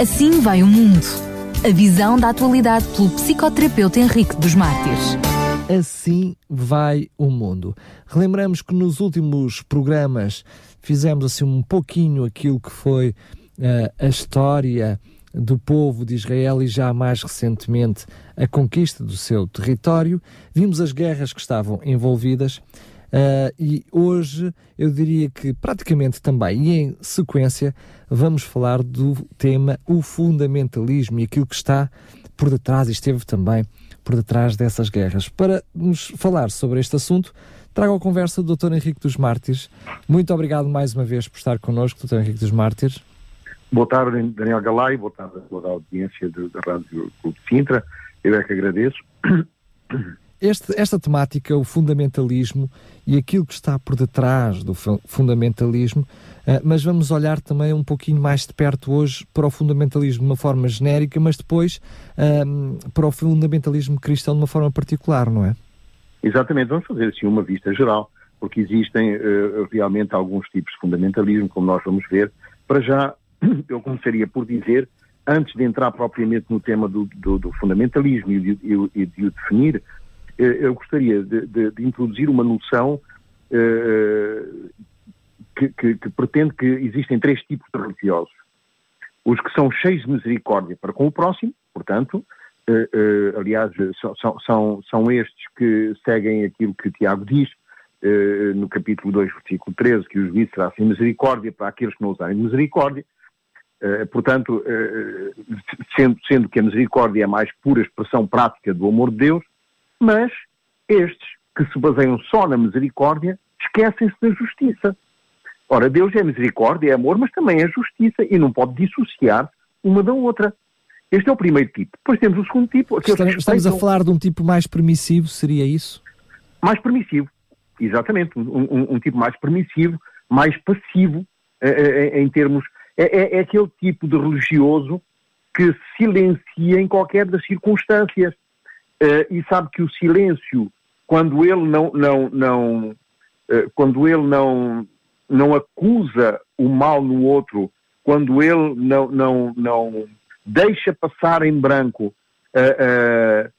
Assim vai o mundo. A visão da atualidade pelo psicoterapeuta Henrique dos Mártires. Assim vai o mundo. Relembramos que nos últimos programas fizemos assim um pouquinho aquilo que foi uh, a história do povo de Israel e já mais recentemente a conquista do seu território. Vimos as guerras que estavam envolvidas Uh, e hoje eu diria que praticamente também, e em sequência, vamos falar do tema o fundamentalismo e aquilo que está por detrás e esteve também por detrás dessas guerras. Para nos falar sobre este assunto, trago a conversa do Dr. Henrique dos Mártires. Muito obrigado mais uma vez por estar connosco, Dr. Henrique dos Mártires. Boa tarde, Daniel Galay, boa tarde a toda a audiência da Rádio Clube Sintra. Eu é que agradeço. Este, esta temática, o fundamentalismo e aquilo que está por detrás do fundamentalismo, uh, mas vamos olhar também um pouquinho mais de perto hoje para o fundamentalismo de uma forma genérica, mas depois uh, para o fundamentalismo cristão de uma forma particular, não é? Exatamente, vamos fazer assim uma vista geral, porque existem uh, realmente alguns tipos de fundamentalismo, como nós vamos ver. Para já, eu começaria por dizer, antes de entrar propriamente no tema do, do, do fundamentalismo e de, e de o definir, eh, eu gostaria de, de, de introduzir uma noção uh, que, que, que, pretende que existem três tipos de religiosos. Os que são cheios de misericórdia para com o próximo, portanto, aliás, são, são, são estes que seguem aquilo que Tiago diz no capítulo 2, versículo 13, que os juízes será sem misericórdia para aqueles que não usarem misericórdia. portanto, sendo, sendo que a misericórdia é a mais pura expressão prática do amor de Deus, mas estes, que se baseiam só na misericórdia, esquecem-se da justiça. Ora, Deus é misericórdia, é amor, mas também é justiça e não pode dissociar uma da outra. Este é o primeiro tipo. Depois temos o segundo tipo. Estamos, estamos a falar de um tipo mais permissivo, seria isso? Mais permissivo, exatamente. Um, um, um tipo mais permissivo, mais passivo eh, eh, em termos. É, é, é, aquele tipo de religioso que silencia em qualquer das circunstâncias e sabe que o silêncio, quando ele não, não, não uh, quando ele não, não acusa o mal no outro, quando ele não, não, não deixa passar em branco uh,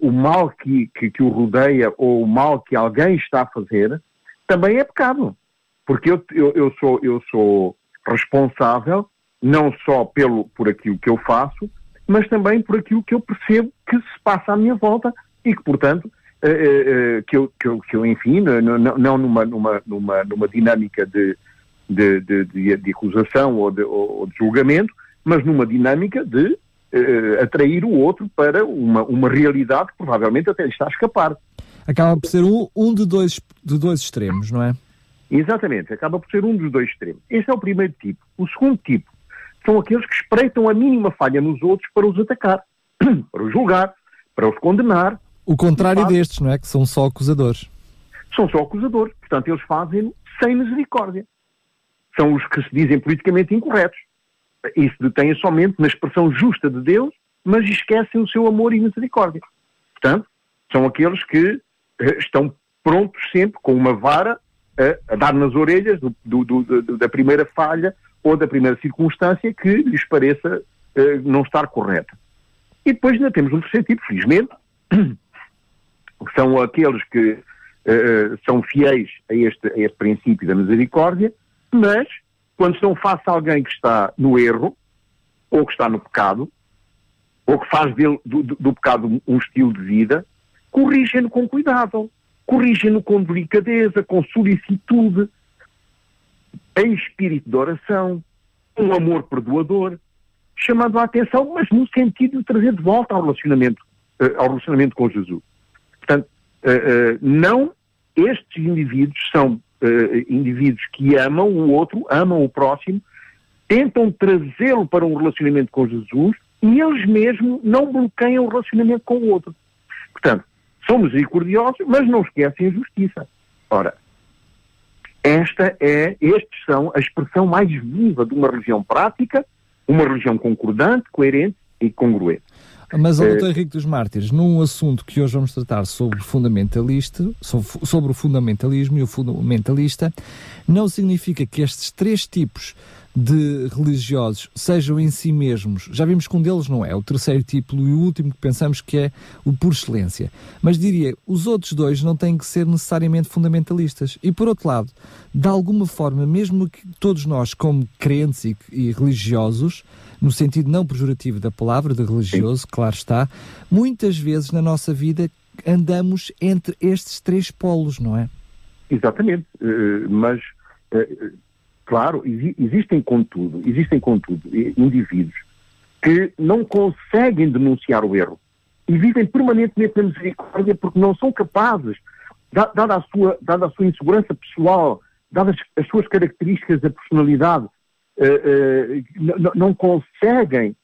o mal que, que, que, o rodeia ou o mal que alguém está a fazer, também é pecado. Porque eu, eu, eu, sou, eu sou responsável não só pelo, por aquilo que eu faço, mas também por aquilo que eu percebo que se passa à minha volta e que, portanto, uh, uh, que, eu, que, eu, que eu, enfim, não, não numa, numa, numa, numa dinâmica de, de, de, de, acusação ou de, ou de, julgamento, mas numa dinâmica de uh, atrair o outro para uma, uma realidade que provavelmente até está a escapar. Acaba por ser um, um de, dois, de dois extremos, não é? Exatamente, acaba por ser um dos dois extremos. Este é o primeiro tipo. O segundo tipo são aqueles que espreitam a mínima falha nos outros para os atacar, para os julgar, para os condenar. O contrário destes, não é? Que são só acusadores. São só acusadores. Portanto, eles fazem sem misericórdia. São os que se dizem politicamente incorretos. E se detêm somente na expressão justa de Deus, mas esquecem o seu amor e misericórdia. Portanto, são aqueles que uh, estão prontos sempre, com uma vara, a, a dar nas orelhas do, do, do, da primeira falha ou da primeira circunstância que lhes pareça uh, não estar correta. E depois ainda temos um terceiro tipo, felizmente, que são aqueles que uh, são fiéis a este, a este princípio da misericórdia, mas quando estão face a alguém que está no erro, ou que está no pecado, ou que faz dele, do, do pecado um estilo de vida, corrigem-no com cuidado, corrigem-no com delicadeza, com solicitude, em espírito de oração, um amor perdoador, chamando a atenção, mas no sentido de trazer de volta ao relacionamento, uh, ao relacionamento com Jesus. Portanto, uh, uh, não estes indivíduos são indivíduos que amam o outro, amam o próximo, tentam trazê-lo para um relacionamento com Jesus e eles mesmos não bloqueiam o relacionamento com o outro. Portanto, são misericordiosos, mas não esquecem a justiça. Ora, esta é, estes são a expressão mais viva de uma religião prática, uma religião concordante, coerente e congruente. Mas, doutor Henrique dos Mártires, num assunto que hoje vamos tratar sobre fundamentalista, sobre o fundamentalismo e o fundamentalista, não significa que estes três tipos de religiosos, sejam em si mesmos, já vimos que um deles não é, o terceiro tipo e o último que pensamos que é o por excelência. Mas diria, os outros dois não têm que ser necessariamente fundamentalistas. E por outro lado, de alguma forma, mesmo que todos nós, como crentes e, e religiosos, no sentido não pejorativo da palavra, de religioso, claro está, muitas vezes na nossa vida andamos entre estes três polos, não é? Exatamente, uh, mas uh, claro, existem contudo, existem contudo indivíduos que não conseguem denunciar o erro e vivem permanentemente na misericórdia porque não são capazes, dada a sua, dada a sua insegurança pessoal, dadas as suas características da personalidade, uh, não conseguem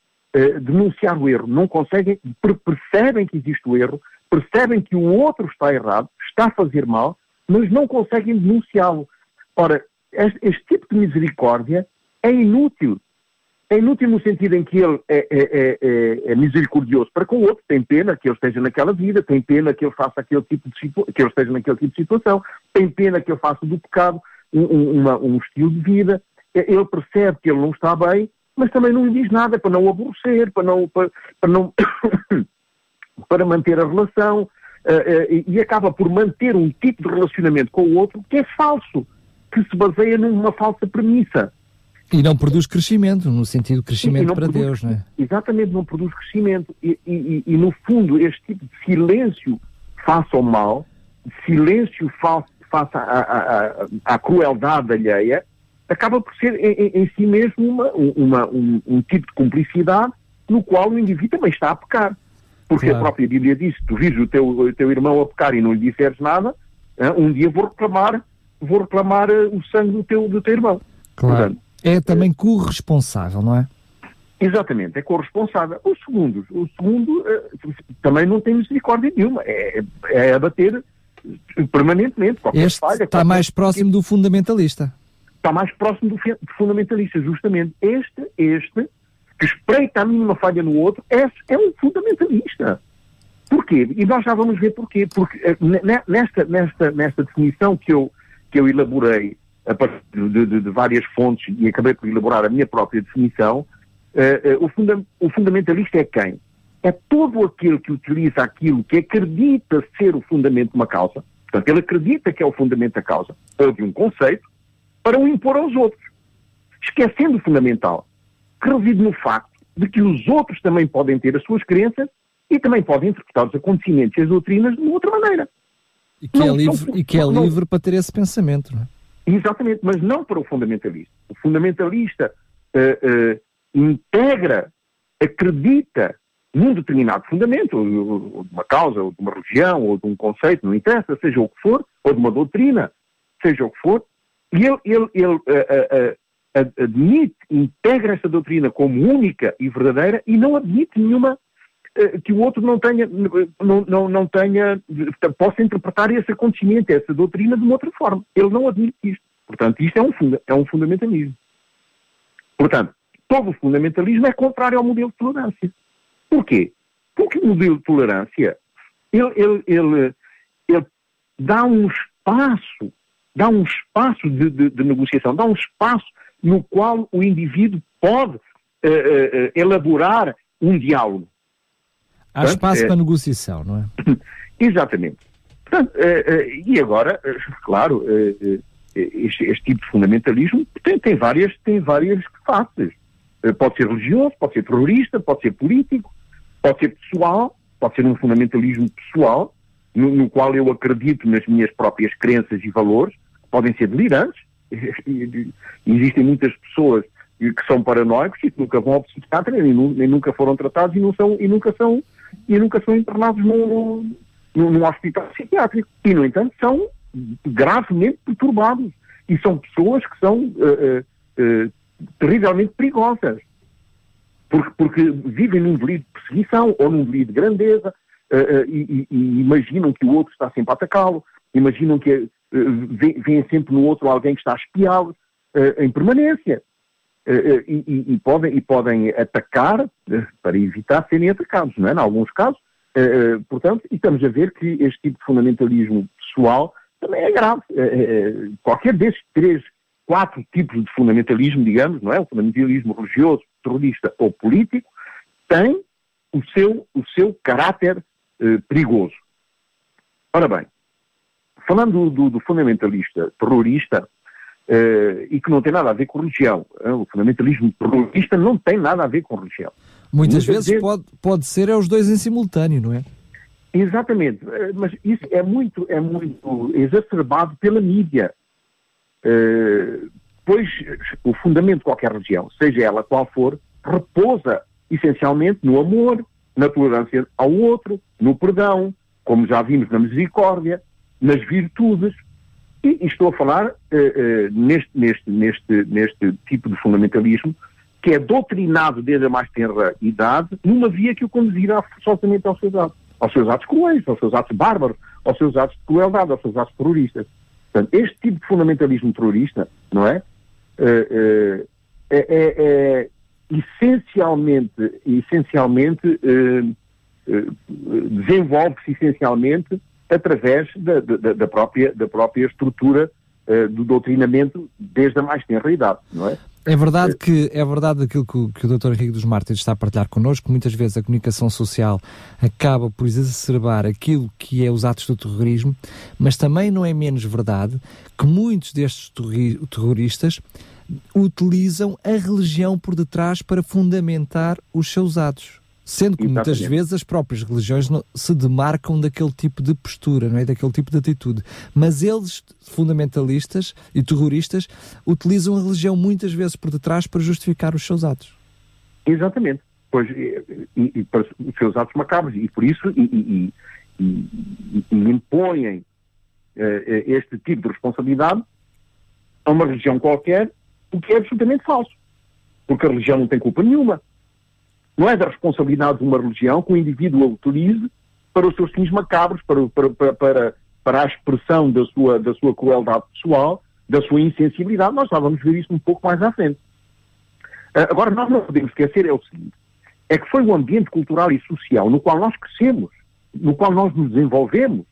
denunciar o erro, não conseguem, percebem que existe o erro, percebem que o outro está errado, está a fazer mal, mas não conseguem denunciá-lo. Ora, este, este, tipo de misericórdia é inútil. É inútil no sentido em que ele é, é, é, é, misericordioso para com o outro, tem pena que ele esteja naquela vida, tem pena que ele faça aquele tipo de que ele esteja naquele tipo de situação, tem pena que ele faça do pecado um, uma, um estilo de vida, ele percebe que ele não está bem, mas também não lhe diz nada para não aborrecer, para não, para, para não para manter a relação uh, uh, e acaba por manter um tipo de relacionamento com o outro que é falso, que se baseia numa falsa premissa. E não produz crescimento, no sentido de crescimento para produz, Deus, não é? Exatamente, não produz crescimento. E, e, e, no fundo, este tipo de silêncio face ao mal, silêncio face, face à, à, à, crueldade alheia, acaba por ser em, em si mesmo uma, uma, um, um tipo de cumplicidade no qual o indivíduo também está a pecar. Porque claro. a própria Bíblia diz, tu vires o teu, o teu irmão a pecar e não lhe disseres nada, um dia vou reclamar, vou reclamar eh, o sangue do teu, do teu irmão. Claro. Portanto, é também corresponsável, não é? Exatamente, é corresponsável. O segundo, o segundo uh, também não tem misericórdia nenhuma, é, é abater permanentemente. Este falha, está mais próximo do fundamentalista. Está mais próximo do, fundamentalista, justamente. Este, este que espreita a mínima falha no outro, é, é um fundamentalista. Porquê? E nós já vamos ver porquê. Porque eh, nesta, nesta, nesta definição que eu, que eu elaborei a partir de, de, de várias fontes e acabei por elaborar a minha própria definição, uh, uh, o, funda o fundamentalista é quem? É todo aquele que utiliza aquilo que acredita ser o fundamento de uma causa, portanto, ele acredita que é o fundamento da causa, ou de um conceito, para o impor aos outros, esquecendo o fundamental que reside no facto de que os outros também podem ter as suas crenças e também podem interpretar os acontecimentos e as doutrinas de outra maneira. E que, é não, é, livre, não, e que é não, livre para ter esse pensamento, não é? Exatamente, mas não para o fundamentalista. O fundamentalista uh, uh, integra, acredita num determinado fundamento, ou, ou de uma causa, ou de uma religião, ou de um conceito, não interessa, seja o que for, ou de uma doutrina, seja o que for, e ele, ele, ele uh, admite, integra esta doutrina como única e verdadeira e não admite nenhuma que o outro não tenha, não, não, não tenha, possa interpretar esse acontecimento, essa doutrina de uma outra forma. Ele não admite isto. Portanto, isto é um, funda, é um fundamentalismo. Portanto, todo o fundamentalismo é contrário ao modelo de tolerância. Porquê? Porque o modelo de tolerância, ele, ele, ele, ele dá um espaço, dá um espaço de, de, de negociação, dá um espaço no qual o indivíduo pode uh, uh, elaborar um diálogo. Há Portanto, espaço para negociação, não é? Exatamente. Portanto, e agora, claro, este, este, tipo de fundamentalismo tem, tem, várias, tem várias faces. Pode ser religioso, pode ser terrorista, pode ser político, pode ser pessoal, pode ser um fundamentalismo pessoal, no, no qual eu acredito nas minhas próprias crenças e valores, podem ser delirantes, existem muitas pessoas que são paranoicos e que nunca vão ao psiquiatra nem, nem, nunca foram tratados e, não são, e, nunca, são, e nunca são internados num, num, num hospital psiquiátrico. E, no entanto, são gravemente perturbados. E são pessoas que são uh, uh, uh, terrivelmente perigosas. Porque, porque vivem num delírio de perseguição ou num delírio de grandeza e, e, imaginam que o outro está sempre a atacá-lo, imaginam que veem sempre no outro alguém que está a espiá-lo uh, em permanência. Uh, e, e, podem, e podem atacar para evitar serem atacados, não é? Em alguns casos. portanto, e estamos a ver que este tipo de fundamentalismo pessoal também é grave. qualquer destes três quatro tipos de fundamentalismo, digamos, não é? O fundamentalismo religioso, terrorista ou político, tem o seu, o seu caráter eh, perigoso. Ora bem, falando do, do fundamentalista terrorista, eh, e que não tem nada a ver com religião, eh, o fundamentalismo terrorista não tem nada a ver com religião. Muitas, Muitas vezes, vezes pode, pode ser é os dois em simultâneo, não é? Exatamente, eh, mas isso é muito, é muito exacerbado pela mídia. Uh, pois o fundamento de qualquer religião, seja ela qual for, repousa essencialmente no amor, na tolerância ao outro, no perdão, como já vimos na misericórdia, nas virtudes. E, e estou a falar uh, uh, neste, neste, neste, neste tipo de fundamentalismo que é doutrinado desde a mais tenra idade numa via que o conduzirá forçosamente aos seus atos aos seus atos cruéis, aos seus atos bárbaros, aos seus atos de crueldade, aos seus atos terroristas. Portanto, este tipo de fundamentalismo terrorista, não é? Uh, é, é, é, essencialmente, essencialmente desenvolve-se essencialmente através da, da, da, própria, da própria estrutura do doutrinamento desde a mais tenra idade, não é? É verdade que é verdade aquilo que, que o Dr. Henrique dos Mártires está a partilhar connosco, muitas vezes a comunicação social acaba por exacerbar aquilo que é os atos do terrorismo, mas também não é menos verdade que muitos destes terroristas utilizam a religião por detrás para fundamentar os seus atos. Sendo que Exatamente. muitas vezes as próprias religiões se demarcam daquele tipo de postura, não é? daquele tipo de atitude. Mas eles, fundamentalistas e terroristas, utilizam a religião muitas vezes por detrás para justificar os seus atos. Exatamente. Pois, e, e, e para os seus atos macabros. E por isso e impõem uh, este tipo de responsabilidade a uma religião qualquer, o que é absolutamente falso. Porque a religião não tem culpa nenhuma. Não é da responsabilidade de uma religião que o indivíduo a utilize para os seus fins macabros, para, para, para, para a expressão da sua, da sua crueldade pessoal, da sua insensibilidade. Nós já vamos ver isso um pouco mais à frente. Uh, agora, nós não podemos esquecer é o seguinte, é que foi o ambiente cultural e social no qual nós crescemos, no qual nós nos desenvolvemos,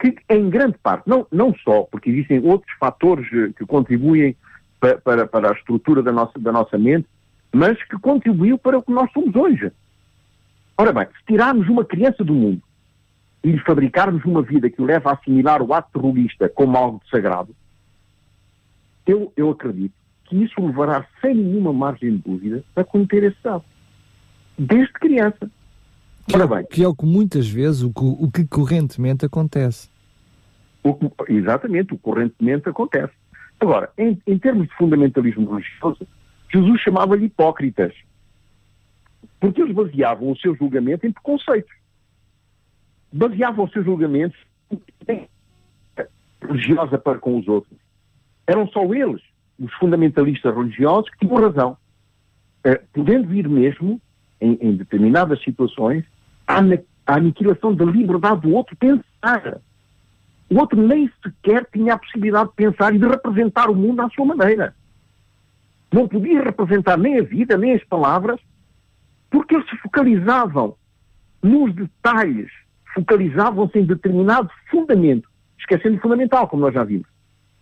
que em grande parte, não, não só porque existem outros fatores eh, que contribuem para, para, para a estrutura da nossa, da nossa mente, mas que contribuiu para o que nós somos hoje. Ora bem, se tirarmos uma criança do mundo e lhe fabricarmos uma vida que o leva a assimilar o ato terrorista como algo de sagrado, eu, eu acredito que isso levará sem nenhuma margem de dúvida a cometer esse ato. Desde criança. Que, Ora bem, que é o que muitas vezes, o que, o que correntemente acontece. O que, exatamente, o que correntemente acontece. Agora, em, em termos de fundamentalismo religioso, Jesus chamava-lhe hipócritas. Porque eles baseavam o seu julgamento em preconceitos. Baseavam o seu julgamento em religiosa para com os outros. Eram só eles, os fundamentalistas religiosos, que tinham razão. Uh, podendo vir mesmo, em, em determinadas situações, à, à aniquilação da liberdade do outro pensar. O outro nem sequer tinha a possibilidade de pensar e de representar o mundo à sua maneira não podia representar nem a vida, nem as palavras, porque eles se focalizavam nos detalhes, focalizavam-se em determinado fundamento, esquecendo o fundamental, como nós já vimos.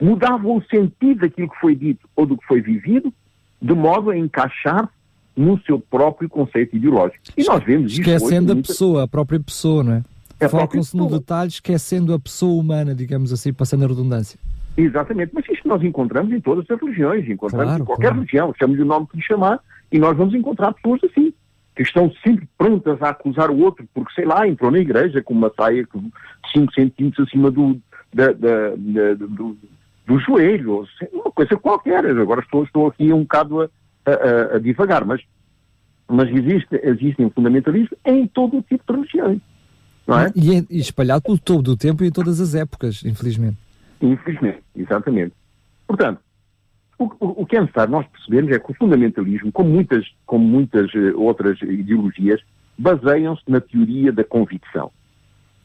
Mudavam o sentido daquilo que foi dito ou do que foi vivido, de modo a encaixar no seu próprio conceito ideológico. E nós vemos isso. Esquecendo a pessoa, a própria pessoa, não é Focam-se no detalhe, esquecendo a pessoa humana, digamos assim, passando a redundância. Exatamente, mas isto nós encontramos em todas as religiões, encontramos claro, em qualquer claro. religião, chame-lhe o nome que lhe chamar, e nós vamos encontrar pessoas assim, que estão sempre prontas a acusar o outro, porque sei lá, entrou na igreja com uma saia 5 centímetros acima do, da, da, da, do, do joelho, uma coisa qualquer. Agora estou, estou aqui um bocado a, a, a divagar, mas, mas existe, existem fundamentalismo em todo o tipo de religiões. Não é? E, e espalhado pelo todo o tempo e em todas as épocas, infelizmente. Infelizmente, exatamente. Portanto, o, o, o, que é necessário nós percebermos é que o fundamentalismo, como muitas, como muitas uh, outras ideologias, baseiam-se na teoria da convicção.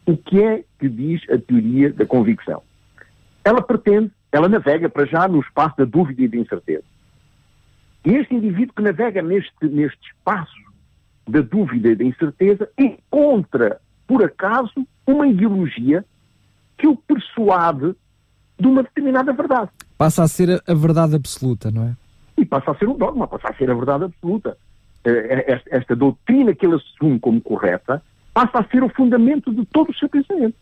O que é que diz a teoria da convicção? Ela pretende, ela navega para já no espaço da dúvida e da incerteza. E este indivíduo que navega neste, neste espaço da dúvida e da incerteza encontra, por acaso, uma ideologia que o persuade de uma determinada verdade. Passa a ser a, verdade absoluta, não é? E passa a ser um dogma, passa a ser a verdade absoluta. Esta, esta doutrina que ele assume como correta passa a ser o fundamento de todo o seu pensamento.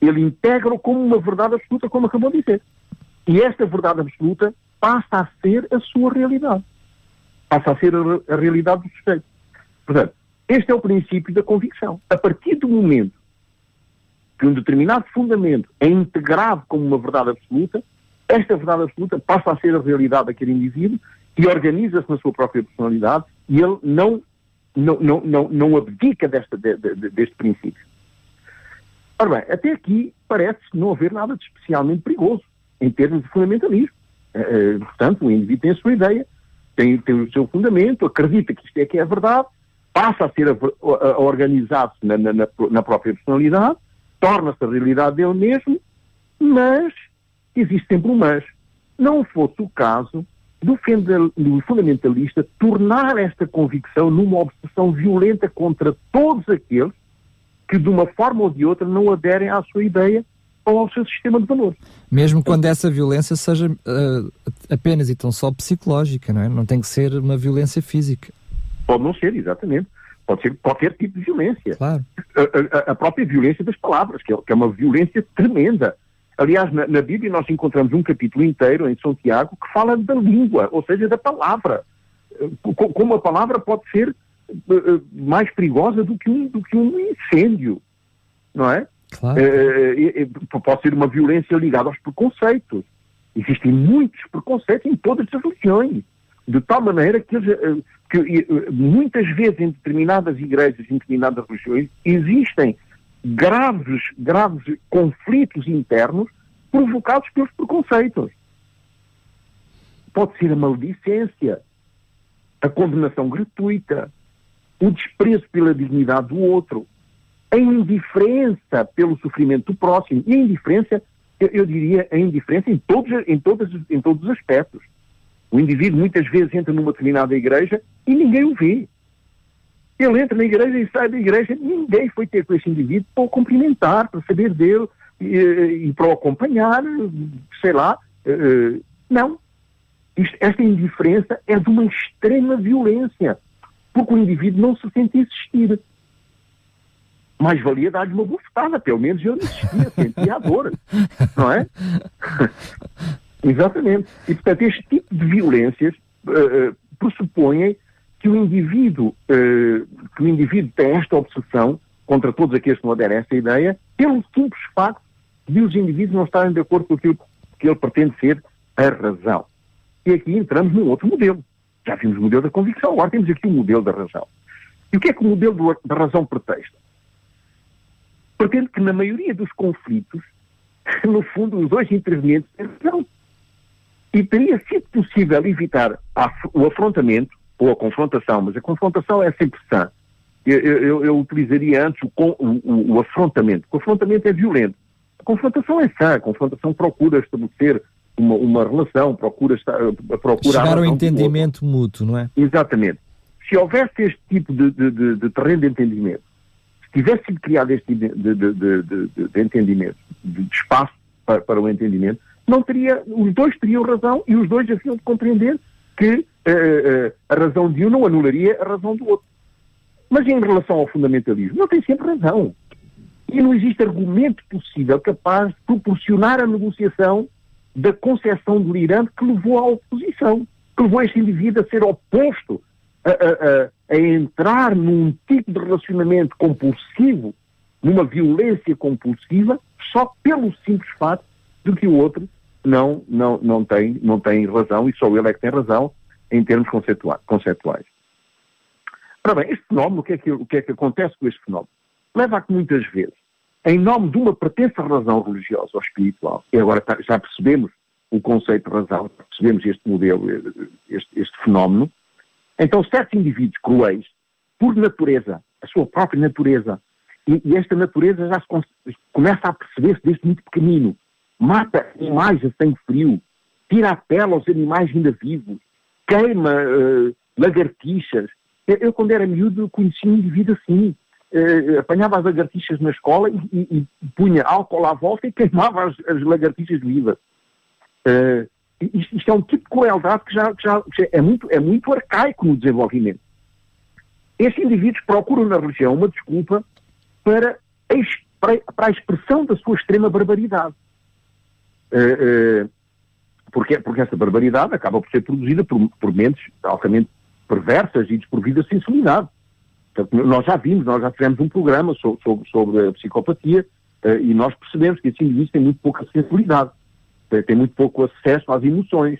Ele integra-o como uma verdade absoluta, como acabou de dizer. E esta verdade absoluta passa a ser a sua realidade. Passa a ser a, a realidade do sujeito. Portanto, este é o princípio da convicção. A partir do momento que um determinado fundamento é integrado como uma verdade absoluta, esta verdade absoluta passa a ser a realidade daquele indivíduo e organiza-se na sua própria personalidade e ele não, não, não, não, não abdica desta, de, de, deste princípio. Ora bem, até aqui parece não haver nada de especialmente perigoso em termos de fundamentalismo. Uh, portanto, o indivíduo tem a sua ideia, tem, tem o seu fundamento, acredita que isto é que é a verdade, passa a ser a, a, a organizar-se na, na, na, própria personalidade, torna-se a realidade dele mesmo, mas existe sempre um mas. Não fosse o caso do fundamentalista tornar esta convicção numa obsessão violenta contra todos aqueles que, de uma forma ou de outra, não aderem à sua ideia ou ao seu sistema de valores. Mesmo quando essa violência seja uh, apenas e tão só psicológica, não é? Não tem que ser uma violência física. Pode não ser, exatamente. Pode ser qualquer tipo de violência. Claro. A, a, a própria violência das palavras, que é, que é uma violência tremenda. Aliás, na, na, Bíblia nós encontramos um capítulo inteiro em São Tiago que fala da língua, ou seja, da palavra. Como a palavra pode ser uh, mais perigosa do que, um, do que um incêndio, não é? Claro. Uh, pode ser uma violência ligada aos preconceitos. Existem muitos preconceitos em todas as religiões, de tal maneira que, uh, que muitas vezes em determinadas igrejas, em determinadas religiões, existem graves, graves conflitos internos provocados pelos preconceitos. Pode ser a maldicência, a condenação gratuita, o desprezo pela dignidade do outro, a indiferença pelo sofrimento do próximo e a indiferença, eu, eu diria, a indiferença em todos, em, todos, em todos os aspectos. O indivíduo muitas vezes entra numa determinada igreja e ninguém o vê. Ele entra na igreja e sai da igreja, ninguém foi ter com esse indivíduo para o cumprimentar, para saber dele e, e para o acompanhar, sei lá. Uh, não. Isto, esta indiferença é de uma extrema violência, porque o indivíduo não se sente existir. Mais valia dar-lhe uma bufetada, pelo menos eu não existia, sentia a dor, não é? Exatamente. E, portanto, este tipo de violências uh, pressupõem que o indivíduo, uh, que o indivíduo tem esta obsessão contra todos aqueles que não aderem a essa ideia, pelo simples facto de os indivíduos não estarem de acordo com aquilo que ele pretende ser a razão. E aqui entramos num outro modelo. Já vimos o modelo da convicção, agora temos aqui o modelo da razão. E o que é que o modelo do, da razão pretexta? Pretende que na maioria dos conflitos, no fundo, os dois intervenientes têm. E teria sido possível evitar o afrontamento ou a confrontação, mas a confrontação é sempre sã. Eu, eu, eu utilizaria antes o, o, o, afrontamento. O afrontamento é violento. A confrontação é sã. A confrontação procura estabelecer uma, uma relação, procura, estar, procura chegar ao entendimento mútuo, não é? Exatamente. Se houvesse este tipo de, de, de, de terreno de entendimento, se tivesse sido criado este tipo de, entendimento, de, espaço para, para o entendimento, não teria, os dois teriam razão e os dois haviam de compreender que uh, uh, a razão de um não anularia a razão do outro. Mas em relação ao fundamentalismo, não tem sempre razão. E não existe argumento possível capaz de proporcionar a negociação da concepção delirante que levou à oposição, que levou este indivíduo a ser oposto, a, a, a, a entrar num tipo de relacionamento compulsivo, numa violência compulsiva, só pelo simples fato de que o outro não, não, não, tem, não tem razão e só ele é que tem razão em termos conceituais. Ora bem, este fenómeno, o que, é que, o que é que acontece com este fenómeno? Leva a que muitas vezes, em nome de uma pretensa razão religiosa ou espiritual, e agora tá, já percebemos o conceito de razão, percebemos este modelo, este, este fenómeno, então certos indivíduos cruéis, por natureza, a sua própria natureza, e, e esta natureza já se começa a perceber-se desde muito pequenino, mata animais sangue frio, tira a pele aos animais ainda vivos, queima uh, lagartixas. Eu, eu, quando era miúdo, conheci um indivíduo assim. Uh, apanhava as lagartixas na escola e, e, e, punha álcool à volta e queimava as, as lagartixas vivas. Uh, isto, isto, é um tipo de crueldade que já, que já é, muito, é muito arcaico no desenvolvimento. Estes indivíduos procuram na religião uma desculpa para, para a expressão da sua extrema barbaridade. Uh, uh, porque, porque essa barbaridade acaba por ser produzida por, por mentes altamente perversas e desprovidas de sensibilidade. Portanto, nós já vimos, nós já fizemos um programa sobre, sobre, sobre a psicopatia uh, e nós percebemos que esses indivíduos têm muito pouca sensibilidade, têm muito pouco acesso às emoções.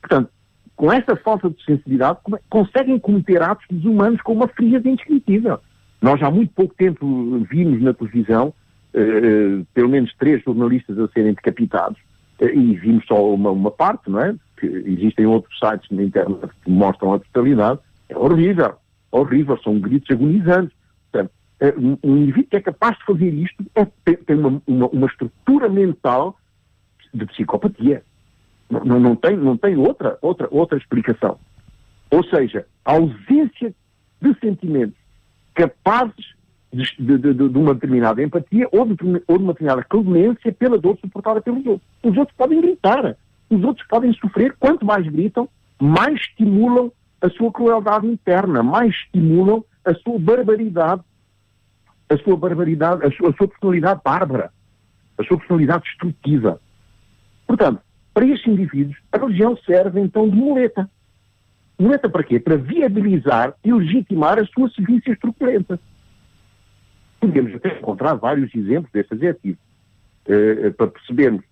Portanto, com essa falta de sensibilidade, conseguem cometer atos desumanos com uma frieza indescritível. Nós já há muito pouco tempo vimos na televisão uh, pelo menos três jornalistas a serem decapitados uh, e vimos só uma, uma, parte, não é? Que existem outros sites na internet que mostram a totalidade. É horrível, horrível, são gritos agonizantes. Portanto, uh, um indivíduo que é capaz de fazer isto é, tem uma, uma, uma estrutura mental de psicopatia. Não, não, tem, não tem outra, outra, outra explicação. Ou seja, a ausência de sentimentos capazes de, de, de, uma determinada empatia ou de, ou de uma determinada clemência pela dor suportada pelos outros. Os outros podem gritar, os outros podem sofrer. Quanto mais gritam, mais estimulam a sua crueldade interna, mais estimulam a sua barbaridade, a sua barbaridade, a sua, a sua personalidade bárbara, a sua personalidade destrutiva. Portanto, para estes indivíduos, a religião serve então de muleta. Muleta para quê? Para viabilizar e legitimar as suas sevícias truculentas. Podemos até encontrar vários exemplos desse adjetivo, uh, para percebermos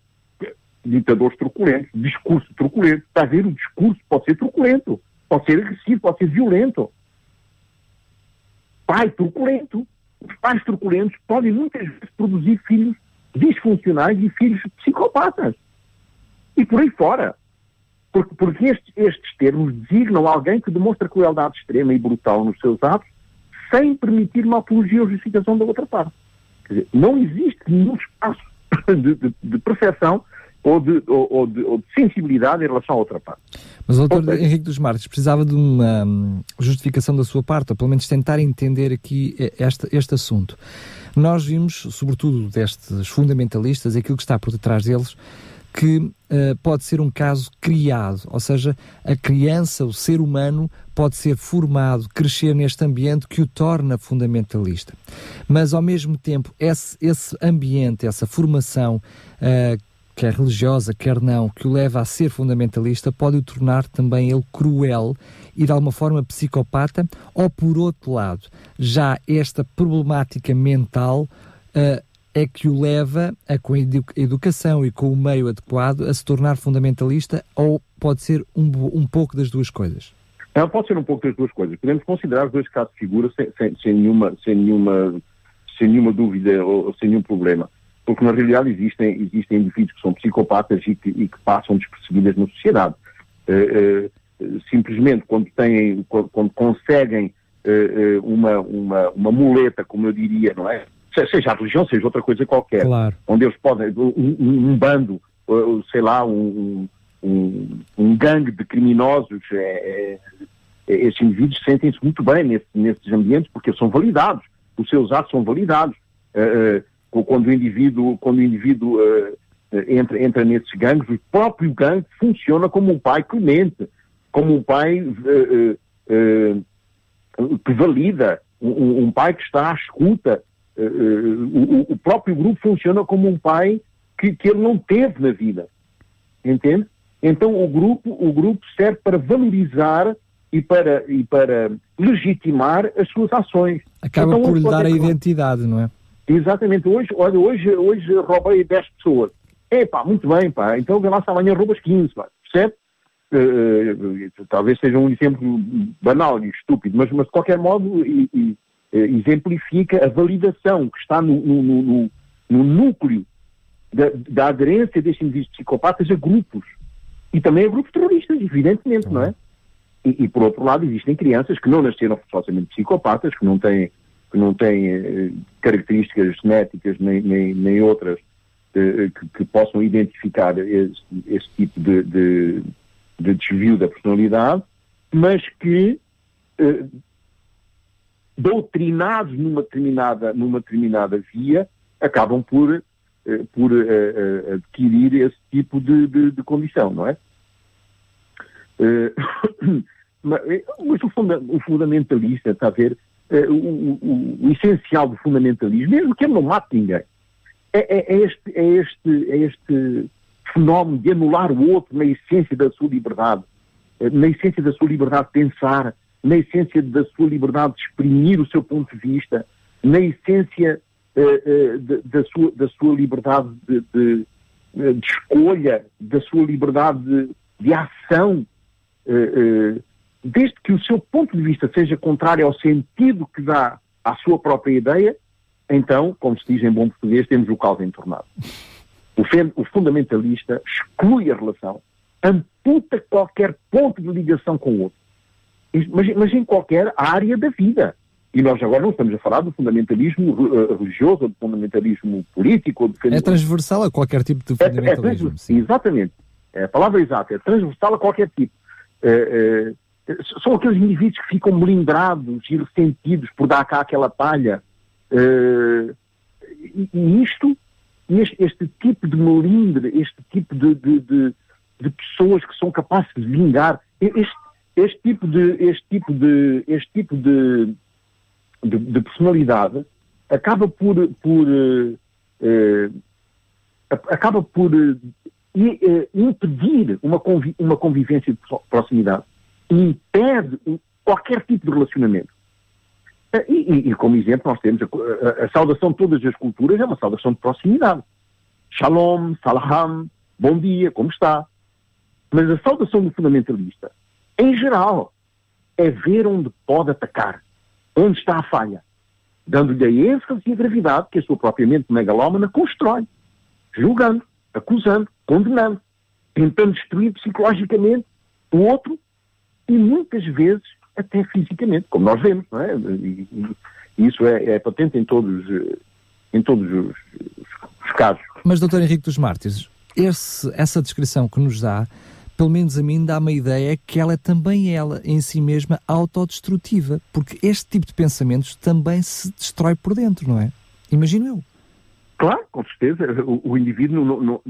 ditadores truculentos, discurso truculento. Está a ver, o discurso pode ser truculento, pode ser agressivo, pode ser violento. Pai truculento. Os pais truculentos podem muitas vezes produzir filhos disfuncionais e filhos psicopatas e por aí fora. Porque, porque estes, estes termos designam alguém que demonstra crueldade extrema e brutal nos seus atos sem permitir uma apologia ou justificação da outra parte. Quer dizer, não existe nenhum espaço de, de, de percepção ou de, ou, ou, de, ou de, sensibilidade em relação à outra parte. Mas o doutor seja, Henrique dos Marques precisava de uma hum, justificação da sua parte, ou pelo menos tentar entender aqui este, este assunto. Nós vimos, sobretudo destes fundamentalistas, aquilo que está por detrás deles, que uh, pode ser um caso criado, ou seja, a criança, o ser humano, pode ser formado, crescer neste ambiente que o torna fundamentalista. Mas, ao mesmo tempo, esse, esse ambiente, essa formação, uh, quer religiosa, quer não, que o leva a ser fundamentalista, pode o tornar também ele cruel e de alguma forma psicopata, ou por outro lado, já esta problemática mental. Uh, é que o leva, a, com a educação e com o meio adequado, a se tornar fundamentalista ou pode ser um, um pouco das duas coisas? Não, pode ser um pouco das duas coisas. Podemos considerar os dois casos de figura sem, sem, sem, nenhuma, sem, nenhuma, sem nenhuma dúvida ou, ou, sem nenhum problema. Porque na realidade existem, existem indivíduos que são psicopatas e que, e que passam despercebidas na sociedade. Uh, uh, simplesmente quando, têm, quando, quando conseguem uh, uma, uma, uma muleta, como eu diria, não é? seja a religião, seja outra coisa qualquer, claro. onde eles podem, um, um, bando, sei lá, um, um, um gangue de criminosos, é, é, é, esses indivíduos sentem-se muito bem nesse, nesses ambientes porque são validados, os seus atos são validados. Uh, uh, quando o indivíduo, quando o indivíduo uh, entra, entra nesses gangues, o próprio gangue funciona como um pai clemente, como um pai que valida, um, um, pai que está à escuta, o, o, próprio grupo funciona como um pai que, que ele não teve na vida. Entende? Então o grupo, o grupo serve para valorizar e para, e para legitimar as suas ações. Acaba então, por lhe dar a identidade, não é? Exatamente. Hoje, olha, hoje, hoje roubei 10 pessoas. É pá, muito bem, pá. Então vê lá se amanhã roubas 15, pá. Percebe? Uh, talvez seja um exemplo banal e estúpido, mas, mas de qualquer modo, e, e, exemplifica a validação que está no, no, no, no núcleo da, da, aderência destes indivíduos psicopatas a grupos. E também a grupos terroristas, evidentemente, não é? E, e, por outro lado, existem crianças que não nasceram forçosamente psicopatas, que não têm, que não têm eh, características genéticas nem, nem, nem outras eh, que, que, possam identificar esse, esse tipo de, de, de, desvio da personalidade, mas que eh, doutrinados numa determinada, numa determinada via, acabam por, por uh, uh, adquirir esse tipo de, de, de, condição, não é? Mas, mas o, funda o, fundamentalista, está a ver, o, o, o, essencial do fundamentalismo, mesmo que ele não mate ninguém, é, é, é, este, é, este, é este fenómeno de anular o outro na essência da sua liberdade, na essência da sua liberdade de pensar, na essência da sua liberdade de exprimir o seu ponto de vista, na essência da, sua, da sua liberdade de, de, de, escolha, da sua liberdade de, de ação, desde que o seu ponto de vista seja contrário ao sentido que dá à sua própria ideia, então, como se diz em bom português, temos o caos entornado. O fundamentalista exclui a relação, amputa qualquer ponto de ligação com o outro. Mas, mas em qualquer área da vida. E nós agora não estamos a falar do fundamentalismo uh, religioso, ou do fundamentalismo político. Ou do É transversal a qualquer tipo de fundamentalismo. É, é exatamente. É a palavra exata. É transversal a qualquer tipo. Uh, uh, são aqueles indivíduos que ficam blindados e ressentidos por dar cá aquela palha. E, e, isto, este, este, tipo de melindre, este tipo de, de, de, de pessoas que são capazes de vingar, este, este tipo de, este tipo de, este tipo de, de, de personalidade acaba por, por uh, uh, acaba por uh, impedir uma, convi uma convivência de proximidade, impede qualquer tipo de relacionamento. E, e, e como exemplo, nós temos a, a, a, saudação de todas as culturas é uma saudação de proximidade. Shalom, salam, bom dia, como está? Mas a saudação do fundamentalista em geral, é ver onde pode atacar, onde está a falha, dando-lhe a ênfase e a gravidade que a sua própria mente megalómana constrói, julgando, acusando, condenando, tentando destruir psicologicamente o outro e muitas vezes até fisicamente, como nós vemos, não é? E, e isso é, é, patente em todos, em todos os, os, casos. Mas, doutor Henrique dos Mártires, esse, essa descrição que nos dá pelo menos a mim dá-me a ideia que ela é também ela, em si mesma, autodestrutiva, porque este tipo de pensamentos também se destrói por dentro, não é? Imagino eu. Claro, com certeza. O, o indivíduo não, não,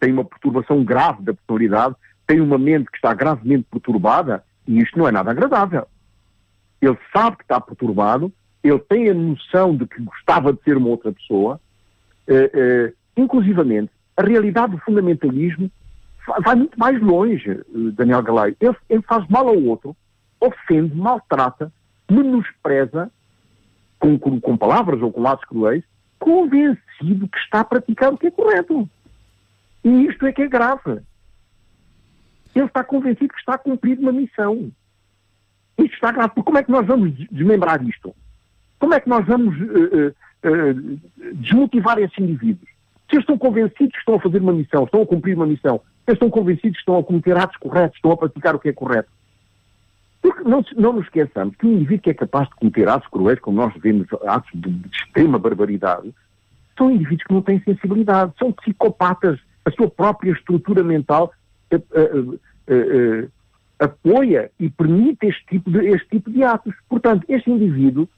tem uma perturbação grave da personalidade, tem uma mente que está gravemente perturbada e isto não é nada agradável. Ele sabe que está perturbado, ele tem a noção de que gostava de ser uma outra pessoa, eh, eh, inclusivamente, a realidade do fundamentalismo vai muito mais longe, eh, Daniel Galay. Ele, ele faz mal ao outro, ofende, maltrata, menospreza, com, com, com palavras ou com atos cruéis, convencido que está a praticar o que é correto. E isto é que é grave. Ele está convencido que está a cumprir uma missão. Isto está grave. Porque como é que nós vamos desmembrar isto? Como é que nós vamos uh, uh, uh, desmotivar esses indivíduos? Se eles estão convencidos que estão a fazer uma missão, estão a cumprir uma missão, eles estão convencidos que estão a cometer atos corretos, estão a praticar o que é correto. Porque não, não nos esqueçamos que o indivíduo que é capaz de cometer atos cruéis, como nós vemos, atos de, de extrema barbaridade, são indivíduos que não têm sensibilidade, são psicopatas. A sua própria estrutura mental uh, uh, uh, apoia e permite este tipo, de, este tipo de atos. Portanto, este indivíduo,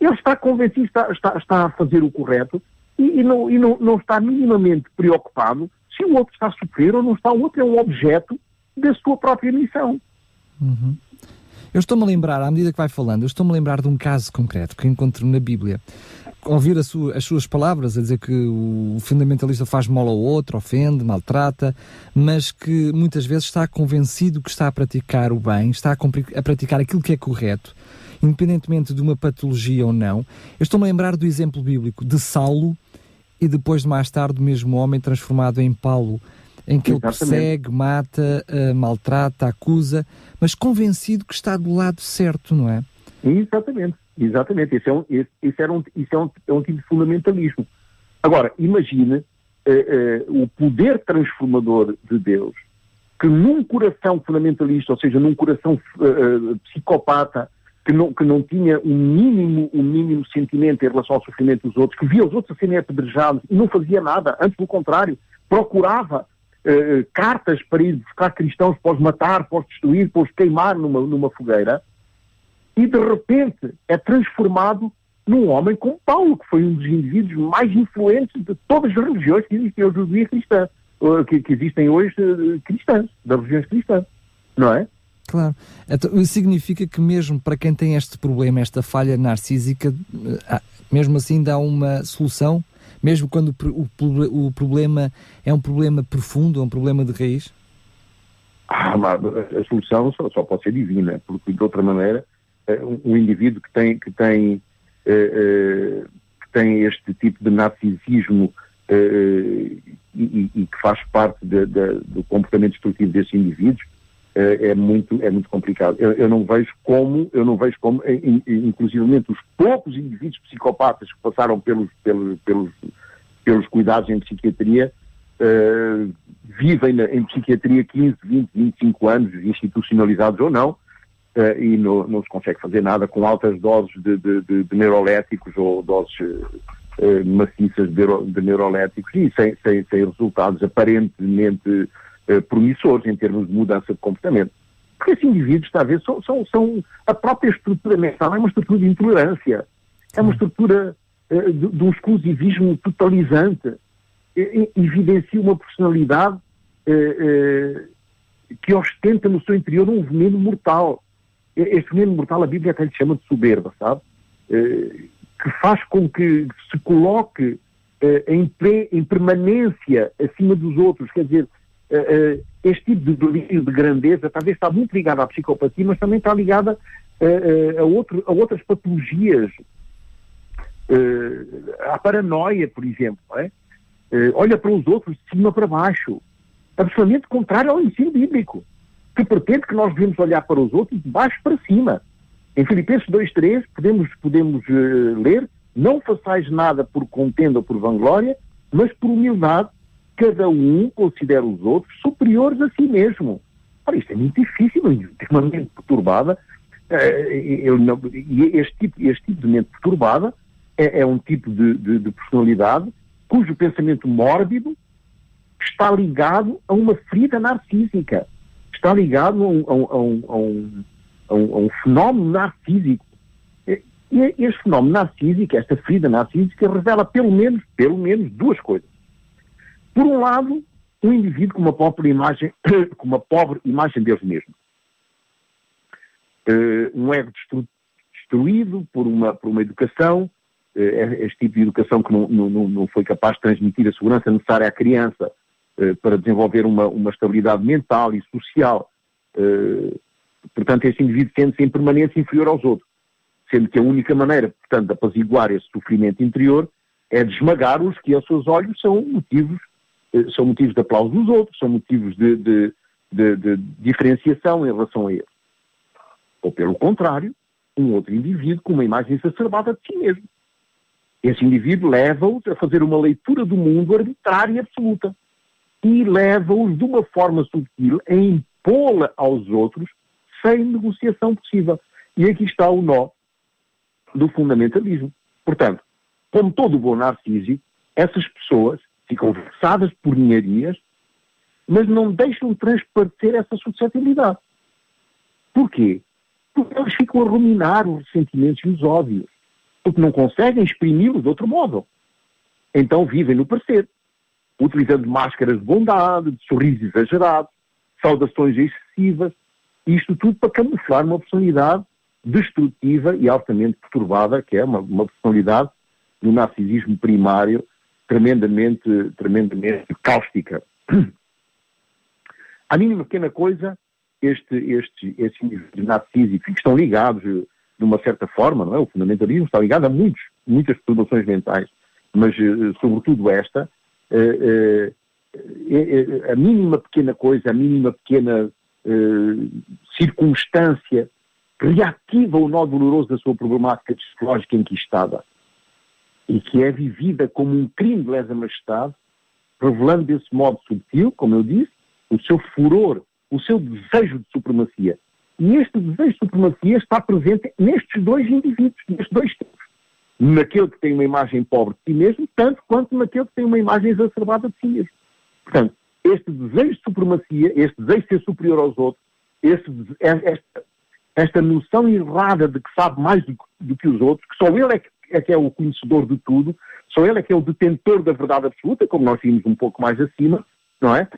ele está convencido, está, está, está a fazer o correto e, e, não, e não, não está minimamente preocupado se o outro está a sofrer ou não está, o outro é um objeto da sua própria missão. Uhum. Eu estou-me a lembrar, à medida que vai falando, eu estou-me a lembrar de um caso concreto que encontro na Bíblia. Ouvir sua, as suas palavras, a dizer que o fundamentalista faz mal ao outro, ofende, maltrata, mas que muitas vezes está convencido que está a praticar o bem, está a, a praticar aquilo que é correto, independentemente de uma patologia ou não. Eu estou-me a lembrar do exemplo bíblico de Saulo, e depois de mais tarde o mesmo homem transformado em Paulo, em que Exatamente. ele persegue, mata, uh, maltrata, acusa, mas convencido que está do lado certo, não é? Exatamente, exatamente. Isso é um, isso, isso era um, isso é um, é um tipo de fundamentalismo. Agora, imagine uh, uh, o poder transformador de Deus, que num coração fundamentalista, ou seja, num coração psicopata, que não, que não tinha um mínimo, um mínimo sentimento em relação ao sofrimento dos outros, que via os outros a serem apedrejados e não fazia nada, antes pelo contrário, procurava uh, cartas para ir buscar cristãos para os matar, para os destruir, para os queimar numa, numa fogueira, e de repente é transformado num homem como Paulo, que foi um dos indivíduos mais influentes de todas as religiões que existem hoje, cristã, que, que existem hoje uh, cristãs, das religiões cristãs, não é? Claro. Então, isso significa que mesmo para quem tem este problema, esta falha narcísica, eh, mesmo assim dá uma solução? Mesmo quando o, o, o problema é um problema profundo, é um problema de raiz? Ah, a solução só, só, pode ser divina, porque de outra maneira, eh, um indivíduo que tem, que tem, uh, que tem este tipo de narcisismo e, e, que faz parte de, de, do comportamento destrutivo desses indivíduos é muito é muito complicado. Eu, eu, não vejo como eu não vejo como, inclusivamente os poucos indivíduos psicopatas que passaram pelos pelos pelos, pelos cuidados em psiquiatria uh, vivem na, em psiquiatria 15, 20, 25 anos, institucionalizados ou não, uh, e no, não se consegue fazer nada com altas doses de, de, de, de neuroléticos ou doses uh, maciças de, de, neuroléticos e sem, sem, sem resultados aparentemente promissores em termos de mudança de comportamento. Porque esses indivíduos, talvez, são, são, são a própria estrutura mental, é uma estrutura de intolerância, é uma estrutura de, de um exclusivismo totalizante evidencia uma personalidade eh, eh, que ostenta no seu interior um veneno mortal. Este veneno mortal, a Bíblia até lhe chama de soberba, sabe? Eh, que faz com que se coloque em, em, permanência acima dos outros. Quer dizer, este tipo de delírio de grandeza talvez está muito ligado à psicopatia, mas também está ligada a, outro, a outras patologias, à paranoia, por exemplo. É? eh, olha para os outros de cima para baixo. Absolutamente contrário ao ensino bíblico, que pretende que nós devemos olhar para os outros de baixo para cima. Em Filipenses 2.3 podemos, podemos uh, ler, não façais nada por contenda ou por vanglória, mas por humildade, cada um considera os outros superiores a si mesmo. Ora, isto é muito difícil, é uma mente perturbada, não, e este tipo, este tipo de mente perturbada é, é um tipo de, de, de personalidade cujo pensamento mórbido está ligado a uma ferida narcísica, está ligado a um, a um, a um, a um fenómeno narcísico. E este fenómeno narcísico, esta ferida narcísica, revela pelo menos, pelo menos duas coisas. Por um lado, um indivíduo com uma pobre imagem, com uma pobre imagem deles mesmo. Uh, um ego destruído por uma, por uma educação eh, este tipo de educação que não, não, não foi capaz de transmitir a segurança necessária à criança eh, para desenvolver uma, uma estabilidade mental e social. Portanto, este indivíduo sente-se em permanência inferior aos outros, sendo que a única maneira, portanto, de apaziguar esse sofrimento interior é de esmagar-os que, aos seus olhos, são motivos, são motivos de aplauso dos outros, são motivos de, de, de, de diferenciação em relação a eles. Ou, pelo contrário, um outro indivíduo com uma imagem exacerbada de si mesmo. Esse indivíduo leva-os a fazer uma leitura do mundo arbitrária e absoluta e leva-os de uma forma subtil a impô-la aos outros sem negociação possível. E aqui está o nó do fundamentalismo. Portanto, como todo bom narciso, essas pessoas ficam versadas por ninharias, mas não deixam transparecer essa suscetibilidade. Porquê? Porque eles ficam a ruminar os ressentimentos e os ódios porque não conseguem exprimi-lo de outro modo. Então vivem no parecer, utilizando máscaras de bondade, de sorrisos exagerados, saudações excessivas, isto tudo para camuflar uma personalidade destrutiva e altamente perturbada, que é uma, uma personalidade do narcisismo primário tremendamente, tremendamente cáustica. A mínima pequena coisa, este, este, estes indivíduos narcísicos que estão ligados de uma certa forma, não é? O fundamentalismo está ligado a muitos, muitas perturbações mentais, mas eh, sobretudo esta, eh, eh, a mínima pequena coisa, a mínima pequena circunstância que reativa o nó doloroso da sua problemática psicológica enquistada e que é vivida como um crime de lesa majestade, revelando desse modo subtil, como eu disse, o seu furor, o seu desejo de supremacia e este desejo de supremacia está presente nestes dois indivíduos, nestes dois tipos. Naquele que tem uma imagem pobre de si mesmo, tanto quanto naquele que tem uma imagem exacerbada de si mesmo. Portanto, este desejo de supremacia, este desejo de ser superior aos outros, este, esta, esta noção errada de que sabe mais do, do, que os outros, que só ele é que, é que é o conhecedor de tudo, só ele é que é o detentor da verdade absoluta, como nós vimos um pouco mais acima, não é?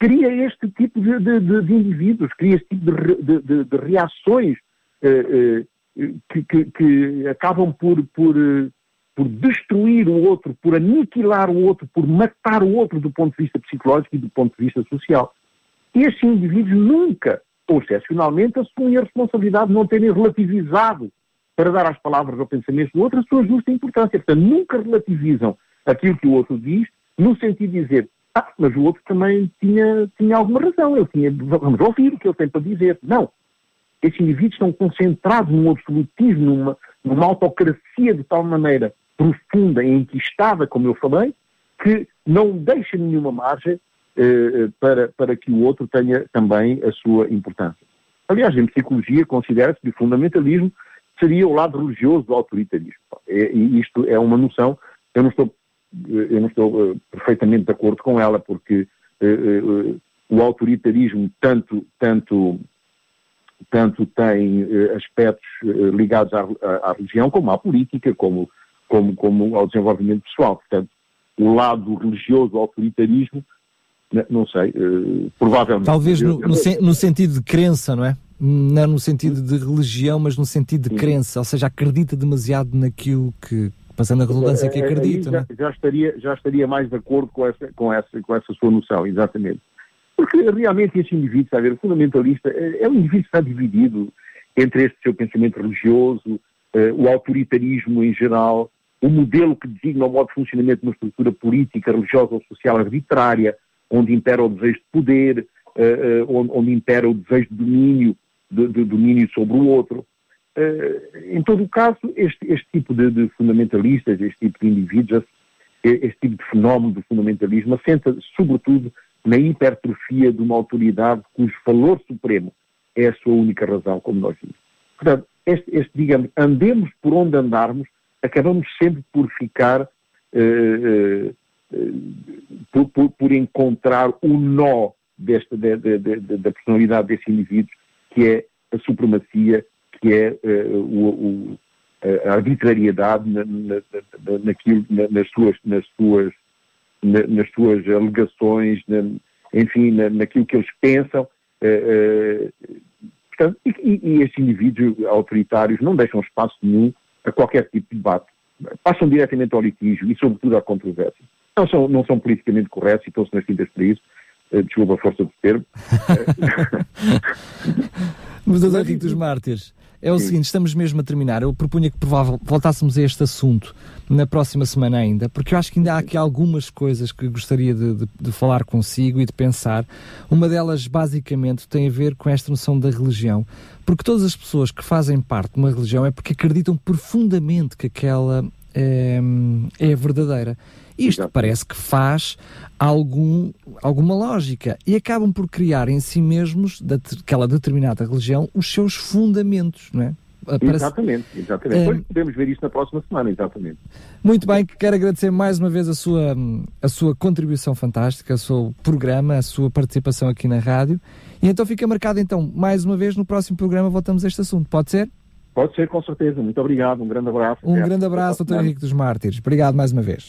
cria este tipo de, de, de, de indivíduos, cria este tipo de, reações uh, uh, que, que, que, acabam por, por, uh, por destruir o outro, por aniquilar o outro, por matar o outro do ponto de vista psicológico e do ponto de vista social. Estes indivíduos nunca, ou excepcionalmente, assumem a responsabilidade de não terem relativizado para dar às palavras ou pensamentos do outro a sua justa importância. Portanto, nunca relativizam aquilo que o outro diz, no sentido de dizer, ah, mas o outro também tinha, tinha alguma razão, ele tinha, vamos ouvir o que ele tem para dizer. Não. Esses indivíduos estão concentrados num absolutismo, numa, numa autocracia de tal maneira profunda e enquistada, como eu falei, que não deixa nenhuma margem eh, para, para que o outro tenha também a sua importância. Aliás, em psicologia considera-se que o fundamentalismo seria o lado religioso do autoritarismo. É, e isto é uma noção, eu não estou eu não estou uh, perfeitamente de acordo com ela, porque uh, uh, o autoritarismo tanto, tanto, tanto tem aspectos ligados à, à, religião, como à política, como, como, como ao desenvolvimento pessoal. Portanto, o lado religioso do autoritarismo, não sei, provavelmente. Talvez no, no, no sentido de crença, não é? Não no sentido de religião, mas no sentido de crença, ou seja, acredita demasiado naquilo que, passando a redundância que é, acredita. Já, já, estaria, já estaria mais de acordo com essa, com, essa, com essa sua noção, exatamente. Porque realmente esse indivíduo, está a ver, fundamentalista, é, é um indivíduo que está dividido entre este seu pensamento religioso, eh, o autoritarismo em geral, o modelo que designa o modo de funcionamento de uma estrutura política, religiosa ou social arbitrária, onde impera o desejo de poder, eh, eh, onde, impera o desejo de domínio, de, de domínio sobre o outro. Uh, em todo o caso, este, este tipo de, de, fundamentalistas, este tipo de indivíduos, este tipo de fenómeno do fundamentalismo assenta sobretudo na hipertrofia de uma autoridade cujo valor supremo é a sua única razão, como nós vimos. Portanto, este, este digamos, andemos por onde andarmos, acabamos sempre por ficar, uh, por, por, por, encontrar o nó desta, de, de, de, da personalidade desse indivíduo, que é a supremacia que é uh, o, o, a arbitrariedade na, na, na, naquilo, nas suas, nas suas, nas suas alegações, enfim, naquilo que eles pensam. Uh, uh, portanto, e, e estes indivíduos autoritários não deixam espaço nenhum a qualquer tipo de debate. Passam diretamente ao litígio e, sobretudo, à controvérsia. Não são, não são politicamente corretos e estão-se nas tintas para isso. Desculpa a força do termo. Mas, Dr. Henrique dos Mártires, é o Sim. seguinte, estamos mesmo a terminar. Eu propunha que provável voltássemos a este assunto na próxima semana ainda, porque eu acho que ainda há aqui algumas coisas que gostaria de, de, de, falar consigo e de pensar. Uma delas, basicamente, tem a ver com esta noção da religião. Porque todas as pessoas que fazem parte de uma religião é porque acreditam profundamente que aquela é, é verdadeira. Isto Exato. parece que faz algum, alguma lógica e acabam por criar em si mesmos, daquela determinada religião, os seus fundamentos, não é? Exatamente, exatamente. Depois podemos ver isso na próxima semana, exatamente. Muito bem, quero agradecer mais uma vez a sua, a sua contribuição fantástica, o seu programa, a sua participação aqui na rádio. E então fica marcado então, mais uma vez, no próximo programa voltamos a este assunto. Pode ser? Pode ser, com certeza. Muito obrigado. Um grande abraço. Um grande abraço, Dr. Henrique dos Mártires. Obrigado mais uma vez.